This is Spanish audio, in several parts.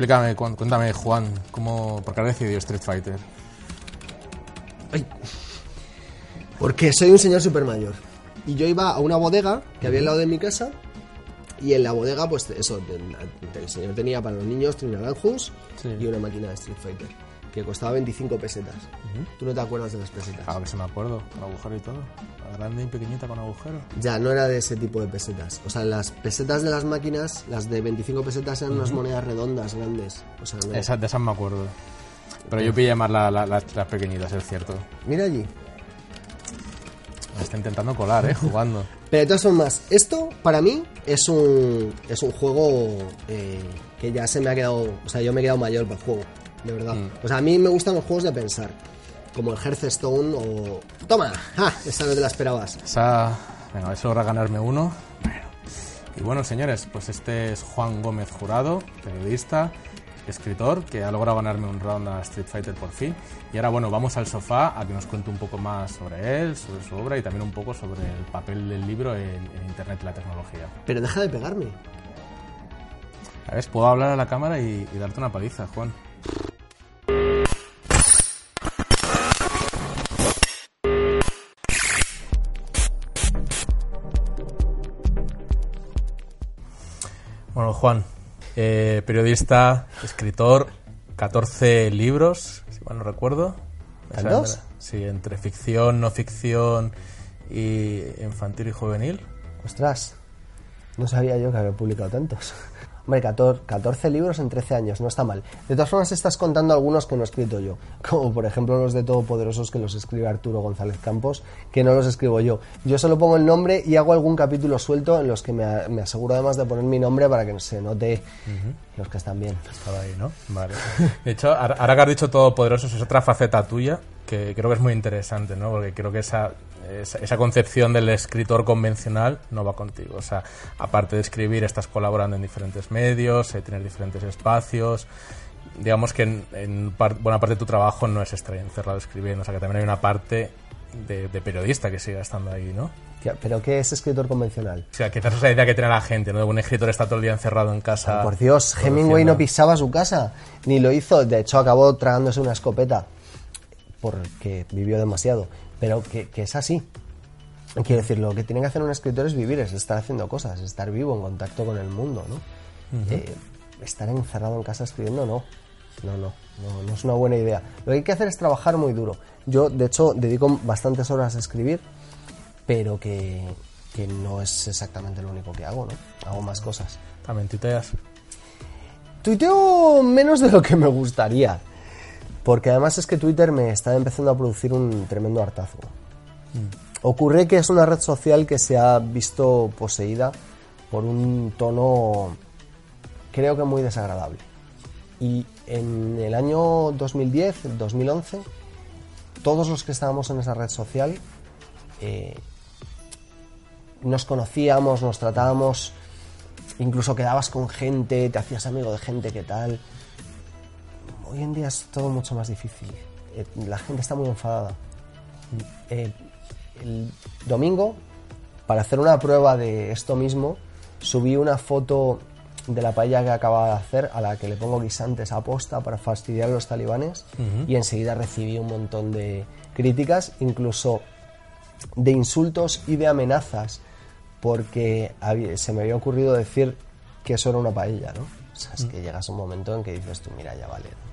Explícame, cuéntame, Juan, cómo, ¿por qué has decidido Street Fighter? Ay. Porque soy un señor super mayor. Y yo iba a una bodega que había al lado de mi casa. Y en la bodega, pues eso, el, señor tenía para los niños Trinaranjus Sí. y una máquina de Street Fighter. Que costaba 25 pesetas. ¿Tú no te acuerdas de las pesetas? Claro que se me acuerdo, con agujero y todo. La grande y pequeñita con agujero. Ya, no era de ese tipo de pesetas. O sea, las pesetas de las máquinas, las de 25 pesetas eran unas monedas redondas, grandes. O sea, no- Esa- de esas me acuerdo. Pero yo pillé más la- la- las, las pequeñitas, es cierto. Mira allí. Me está intentando colar, ¿eh? Jugando. Pero de todas formas, esto para mí es un, es un juego eh, que ya se me ha quedado. O sea, yo me he quedado mayor para el juego, de verdad. O sea, a mí me gustan los juegos de pensar, como el Hearthstone o. ¡Toma! ¡Ja! Esta no te la esperabas. Esa... Venga, a ver si logra ganarme uno. Bueno. Y bueno, señores, pues este es Juan Gómez Jurado, periodista, escritor, que ha logrado ganarme un round a Street Fighter por fin. Y ahora, bueno, vamos al sofá a que nos cuente un poco más sobre él, sobre su obra y también un poco sobre el papel del libro en, en Internet y la tecnología. Pero deja de pegarme. A ver, puedo hablar a la cámara y, y darte una paliza, Juan. Bueno, Juan, eh, periodista, escritor, 14 libros, si mal no recuerdo. ¿Tantos? Sí, entre ficción, no ficción y infantil y juvenil. Ostras, no sabía yo que había publicado tantos. Hombre, 14, 14 libros en 13 años, no está mal. De todas formas, estás contando algunos que no he escrito yo, como por ejemplo los de Todopoderosos que los escribe Arturo González Campos, que no los escribo yo. Yo solo pongo el nombre y hago algún capítulo suelto en los que me, me aseguro además de poner mi nombre para que se note los que están bien. Estaba ahí, ¿no? Vale. De hecho, ahora ahora que has dicho Todopoderosos es otra faceta tuya que creo que es muy interesante, ¿no? Porque creo que esa, esa, esa concepción del escritor convencional no va contigo. O sea, aparte de escribir, estás colaborando en diferentes medios, eh, tienes diferentes espacios. Digamos que en, en par- buena parte de tu trabajo no es estar encerrado escribiendo, o sea que también hay una parte de, de periodista que sigue estando ahí, ¿no? ¿Pero qué es escritor convencional? O sea, quizás esa idea que tiene la gente, ¿no? Un escritor está todo el día encerrado en casa. Por Dios, Hemingway no pisaba su casa, ni lo hizo. De hecho, acabó tragándose una escopeta porque vivió demasiado. Pero que, que es así. Quiero decir, lo que tiene que hacer un escritor es vivir, es estar haciendo cosas, estar vivo, en contacto con el mundo, ¿no? Eh, estar encerrado en casa escribiendo, no. No, no, no, no es una buena idea. Lo que hay que hacer es trabajar muy duro. Yo, de hecho, dedico bastantes horas a escribir, pero que, que no es exactamente lo único que hago, ¿no? Hago más cosas. También tuiteas. Tuiteo menos de lo que me gustaría. Porque además es que Twitter me está empezando a producir un tremendo hartazgo. Ocurre que es una red social que se ha visto poseída por un tono creo que muy desagradable. Y en el año 2010, 2011, todos los que estábamos en esa red social eh, nos conocíamos, nos tratábamos, incluso quedabas con gente, te hacías amigo de gente que tal. Hoy en día es todo mucho más difícil. Eh, La gente está muy enfadada. Eh, el domingo, para hacer una prueba de esto mismo, subí una foto de la paella que acababa de hacer, a la que le pongo guisantes a posta para fastidiar a los talibanes, y enseguida recibí un montón de críticas, incluso de insultos y de amenazas, porque se me había ocurrido decir que eso era una paella, ¿no? O sea, es que llegas a un momento en que dices tú, mira, ya vale. ¿no?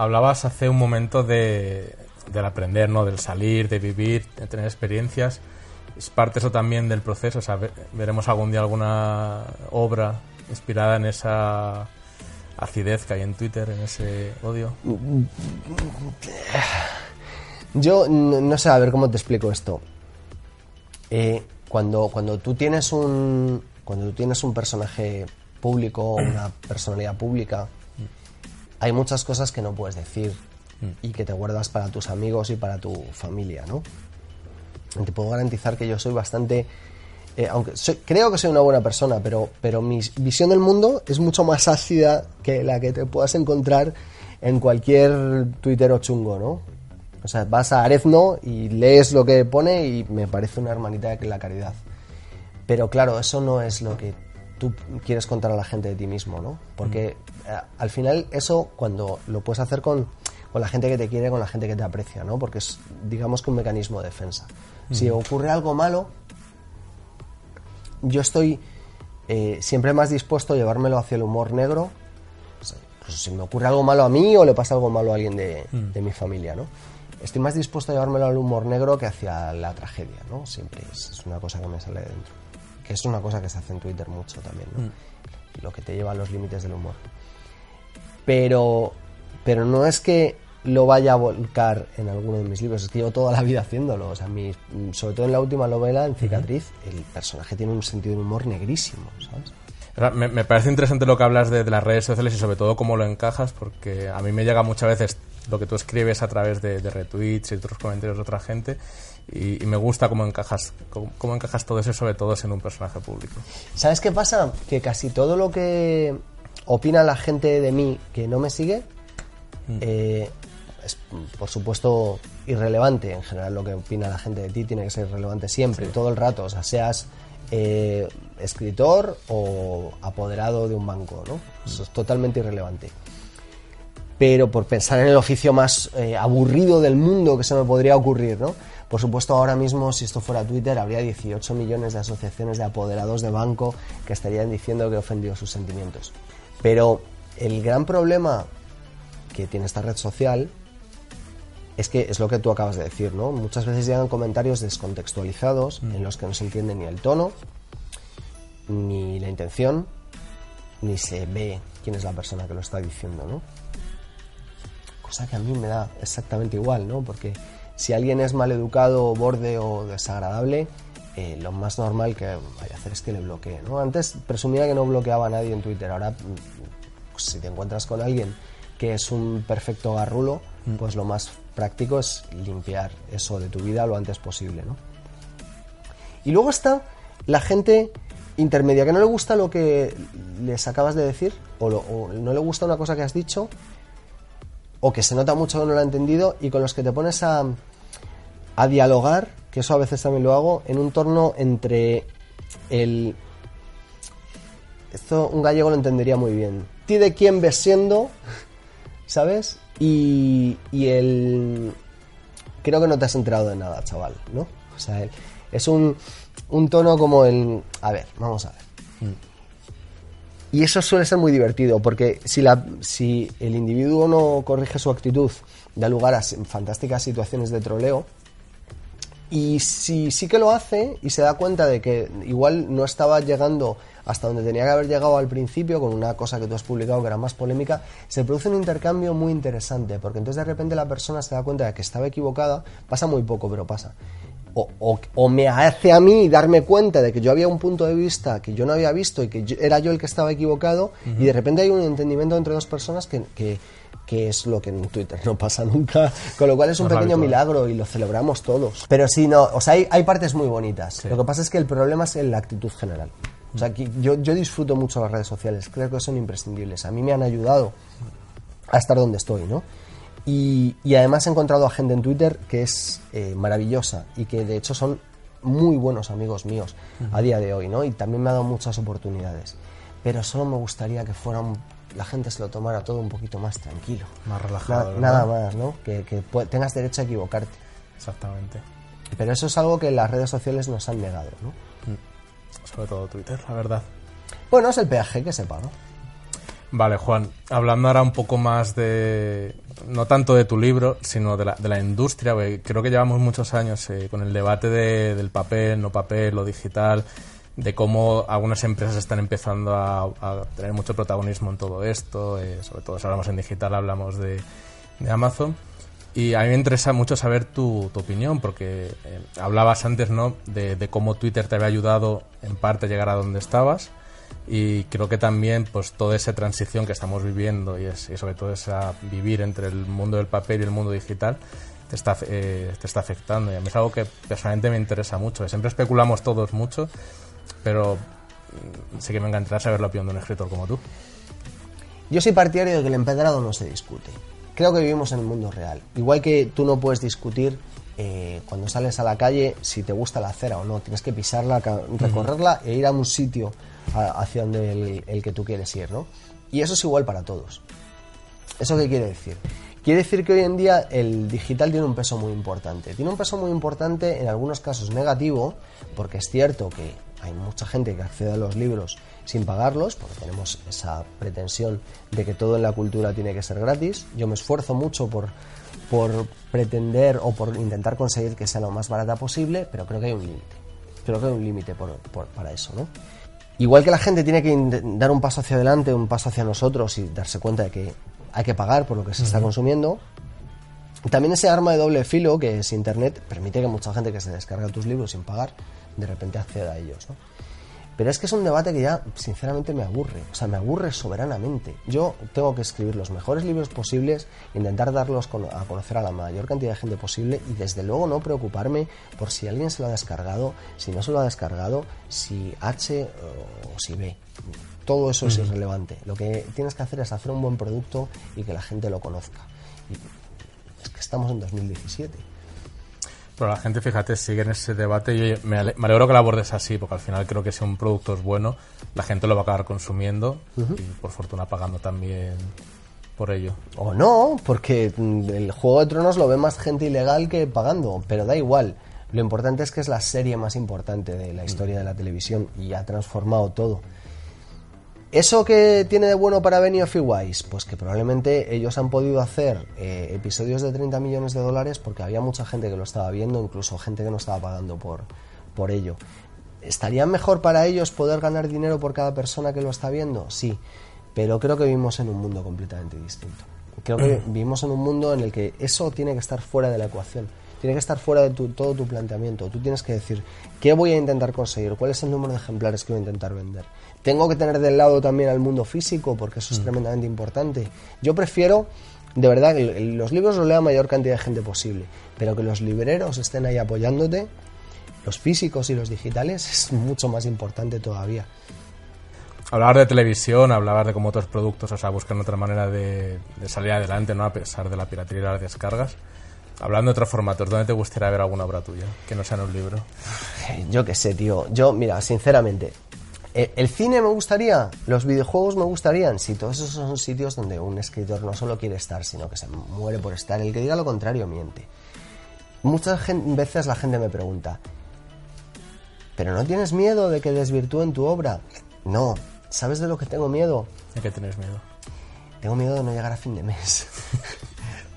Hablabas hace un momento de, del aprender, ¿no? Del salir, de vivir, de tener experiencias. ¿Es parte eso también del proceso? ¿veremos algún día alguna obra inspirada en esa acidez que hay en Twitter, en ese odio? Yo no sé, a ver cómo te explico esto. Eh, cuando, cuando tú tienes un cuando tú tienes un personaje público, una personalidad pública, hay muchas cosas que no puedes decir y que te guardas para tus amigos y para tu familia, ¿no? Te puedo garantizar que yo soy bastante eh, aunque soy- creo que soy una buena persona, pero, pero mi visión del mundo es mucho más ácida que la que te puedas encontrar en cualquier tuitero chungo, ¿no? O sea, vas a Arezno y lees lo que pone y me parece una hermanita de la caridad. Pero claro, eso no es lo que tú quieres contar a la gente de ti mismo, ¿no? Porque eh, al final eso cuando lo puedes hacer con, con la gente que te quiere, con la gente que te aprecia, ¿no? Porque es, digamos que un mecanismo de defensa. Si ocurre algo malo, yo estoy eh, siempre más dispuesto a llevármelo hacia el humor negro. Pues, pues si me ocurre algo malo a mí o le pasa algo malo a alguien de, de mi familia, ¿no? Estoy más dispuesto a llevármelo al humor negro que hacia la tragedia, ¿no? Siempre es, es una cosa que me sale de dentro. Que es una cosa que se hace en Twitter mucho también, ¿no? Lo que te lleva a los límites del humor. Pero, pero no es que lo vaya a volcar en alguno de mis libros, es que llevo toda la vida haciéndolo. O sea, mi- sobre todo en la última novela, en Cicatriz, el personaje tiene un sentido de humor negrísimo, ¿sabes? Me, me parece interesante lo que hablas de, de las redes sociales y sobre todo cómo lo encajas, porque a mí me llega muchas veces lo que tú escribes a través de, de retweets y otros comentarios de otra gente y, y me gusta cómo encajas, cómo, cómo encajas todo eso, sobre todo siendo un personaje público. ¿Sabes qué pasa? Que casi todo lo que opina la gente de mí que no me sigue eh, es, por supuesto, irrelevante. En general, lo que opina la gente de ti tiene que ser relevante siempre, todo el rato. O sea, seas eh, escritor o apoderado de un banco, ¿no? Eso es totalmente irrelevante. Pero por pensar en el oficio más eh, aburrido del mundo que se me podría ocurrir, ¿no? Por supuesto, ahora mismo, si esto fuera Twitter, habría 18 millones de asociaciones de apoderados de banco que estarían diciendo que he ofendido sus sentimientos. Pero el gran problema que tiene esta red social es que es lo que tú acabas de decir, ¿no? Muchas veces llegan comentarios descontextualizados en los que no se entiende ni el tono, ni la intención, ni se ve quién es la persona que lo está diciendo, ¿no? Cosa que a mí me da exactamente igual, ¿no? Porque si alguien es maleducado, borde o desagradable, eh, lo más normal que vaya a hacer es que le bloquee, ¿no? Antes presumía que no bloqueaba a nadie en Twitter, ahora mm, pues, si te encuentras con alguien que es un perfecto garrulo, pues lo más práctico es limpiar eso de tu vida lo antes posible, ¿no? Y luego está la gente intermedia que no le gusta lo que les acabas de decir o, lo- o no le gusta una cosa que has dicho o que se nota mucho que no lo ha entendido y con los que te pones a, a dialogar, que eso a veces también lo hago, en un torno entre el... Esto un gallego lo entendería muy bien. Ti de quién ves siendo, ¿sabes? Y, y el... Creo que no te has enterado de nada, chaval, ¿no? O sea, es un, un tono como el... A ver, vamos a ver. Y eso suele ser muy divertido, porque si, la, si el individuo no corrige su actitud, da lugar a fantásticas situaciones de troleo, y si sí que lo hace y se da cuenta de que igual no estaba llegando hasta donde tenía que haber llegado al principio con una cosa que tú has publicado que era más polémica, se produce un intercambio muy interesante, porque entonces de repente la persona se da cuenta de que estaba equivocada, pasa muy poco, pero pasa. O, o- o me hace a mí darme cuenta de que yo había un punto de vista que yo no había visto y que yo- era yo el que estaba equivocado, y de repente hay un entendimiento entre dos personas que, que- que es lo que en Twitter no pasa nunca, con lo cual es un No pequeño milagro y lo celebramos todos. Pero sí, no, o sea, hay, hay partes muy bonitas. Lo que pasa es que el problema es en la actitud general. O sea, que yo, yo disfruto mucho las redes sociales, creo que son imprescindibles. A mí me han ayudado a estar donde estoy, ¿no? Y, y además he encontrado a gente en Twitter que es eh, maravillosa y que de hecho son muy buenos amigos míos a día de hoy, ¿no? Y también me ha dado muchas oportunidades. Pero solo me gustaría que fuera un- la gente se lo tomara todo un poquito más tranquilo. Más relajado, Na- nada más, ¿no? Que, que tengas derecho a equivocarte. Exactamente. Pero eso es algo que las redes sociales nos han negado, ¿no? Sobre todo Twitter, la verdad. Bueno, es el peaje que se paga. Vale, Juan, hablando ahora un poco más de, no tanto de tu libro, sino de la, de la industria, creo que llevamos muchos años eh, con el debate de- del papel, no papel, lo digital, de cómo algunas empresas están empezando a, a tener mucho protagonismo en todo esto, eh, sobre todo si hablamos en digital, hablamos de, de Amazon. Y a mí me interesa mucho saber tu, tu opinión, porque eh, hablabas antes ¿no? de, de cómo Twitter te había ayudado en parte a llegar a donde estabas y creo que también pues toda esa transición que estamos viviendo y, es- y sobre todo esa vivir entre el mundo del papel y el mundo digital te está, eh, te está afectando y a mí es algo que personalmente me interesa mucho. Siempre especulamos todos mucho, pero mm, sí que me encantaría saber la opinión de un escritor como tú. Yo soy partidario de que el empedrado no se discute. Creo que vivimos en el mundo real. Igual que tú no puedes discutir eh, cuando sales a la calle, si te gusta la acera o no, tienes que pisarla, recorrerla e ir a un sitio a- hacia donde el, el que tú quieres ir, ¿no? Y eso es igual para todos. ¿Eso qué quiere decir? Quiere decir que hoy en día el digital tiene un peso muy importante. Tiene un peso muy importante en algunos casos negativo, porque es cierto que hay mucha gente que accede a los libros sin pagarlos, porque tenemos esa pretensión de que todo en la cultura tiene que ser gratis. Yo me esfuerzo mucho por, por pretender o por intentar conseguir que sea lo más barata posible, pero creo que hay un límite. Creo que hay un límite por- por- para eso, ¿no? Igual que la gente tiene que dar un paso hacia adelante, un paso hacia nosotros y darse cuenta de que hay que pagar por lo que se está consumiendo, también ese arma de doble filo que es Internet permite que mucha gente que se descarga tus libros sin pagar de repente acceda a ellos. ¿no? Pero es que es un debate que ya sinceramente me aburre, o sea, me aburre soberanamente. Yo tengo que escribir los mejores libros posibles, intentar darlos a conocer a la mayor cantidad de gente posible y desde luego no preocuparme por si alguien se lo ha descargado, si no se lo ha descargado, si H o si B. Todo eso es irrelevante. Lo que tienes que hacer es hacer un buen producto y que la gente lo conozca. Y es que estamos en 2017. Pero la gente, fíjate, sigue en ese debate y oye, me, ale- me alegro que la abordes así, porque al final creo que si un producto es bueno, la gente lo va a acabar consumiendo y por fortuna pagando también por ello. O no, porque mm, el Juego de Tronos lo ve más gente ilegal que pagando, pero da igual. Lo importante es que es la serie más importante de la historia de la televisión y ha transformado todo. ¿Eso que tiene de bueno para Benioff y Weiss? Pues que probablemente ellos han podido hacer eh, episodios de 30 millones de dólares porque había mucha gente que lo estaba viendo, incluso gente que no estaba pagando por, por ello. ¿Estaría mejor para ellos poder ganar dinero por cada persona que lo está viendo? Sí, pero creo que vivimos en un mundo completamente distinto. Creo que vivimos en un mundo en el que eso tiene que estar fuera de la ecuación. Tiene que estar fuera de tu- todo tu planteamiento. Tú tienes que decir, ¿qué voy a intentar conseguir? ¿Cuál es el número de ejemplares que voy a intentar vender? Tengo que tener del lado también al mundo físico, porque eso es tremendamente importante. Yo prefiero, de verdad, que los libros los lea mayor cantidad de gente posible, pero que los libreros estén ahí apoyándote, los físicos y los digitales, es mucho más importante todavía. Hablabas de televisión, hablabas de cómo otros productos, o sea, buscan otra manera de, de salir adelante, ¿no? A pesar de la piratería y las descargas. Hablando de otros formatos, ¿dónde te gustaría ver alguna obra tuya? Que no sea en un libro. Yo qué sé, tío. Yo, mira, sinceramente, eh, el cine me gustaría, los videojuegos me gustarían. Si todos esos son sitios donde un escritor no solo quiere estar, sino que se muere por estar. El que diga lo contrario miente. Muchas veces la gente me pregunta, ¿pero no tienes miedo de que desvirtúen tu obra? No. ¿Sabes de lo que tengo miedo? ¿De qué tienes miedo? Tengo miedo de no llegar a fin de mes.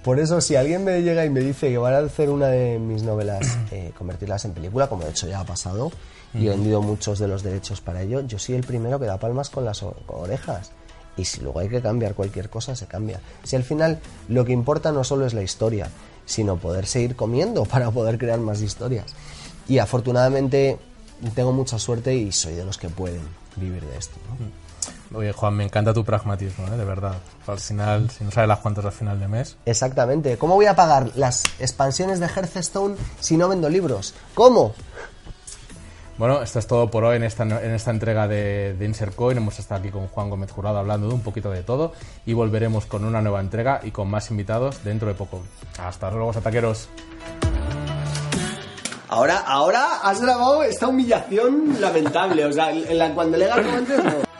Por eso, si alguien me llega y me dice que van a hacer una de mis novelas, eh, convertirlas en película, como de hecho ya ha pasado, y he vendido muchos de los derechos para ello, yo soy el primero que da palmas con las orejas. Y si luego hay que cambiar cualquier cosa, se cambia. Si al final lo que importa no solo es la historia, sino poder seguir comiendo para poder crear más historias. Y afortunadamente tengo mucha suerte y soy de los que pueden vivir de esto. ¿no? Oye, Juan, me encanta tu pragmatismo, ¿eh? de verdad. Al final, si no sabes las cuentas al final de mes. Exactamente. ¿Cómo voy a pagar las expansiones de Hearthstone si no vendo libros? ¿Cómo? Bueno, esto es todo por hoy en esta, en esta entrega de, de Insert Coin. Hemos estado aquí con Juan Gómez Jurado hablando de un poquito de todo y volveremos con una nueva entrega y con más invitados dentro de poco. Hasta luego, ataqueros. Ahora, ahora has grabado esta humillación lamentable. O sea, en la- cuando le antes no.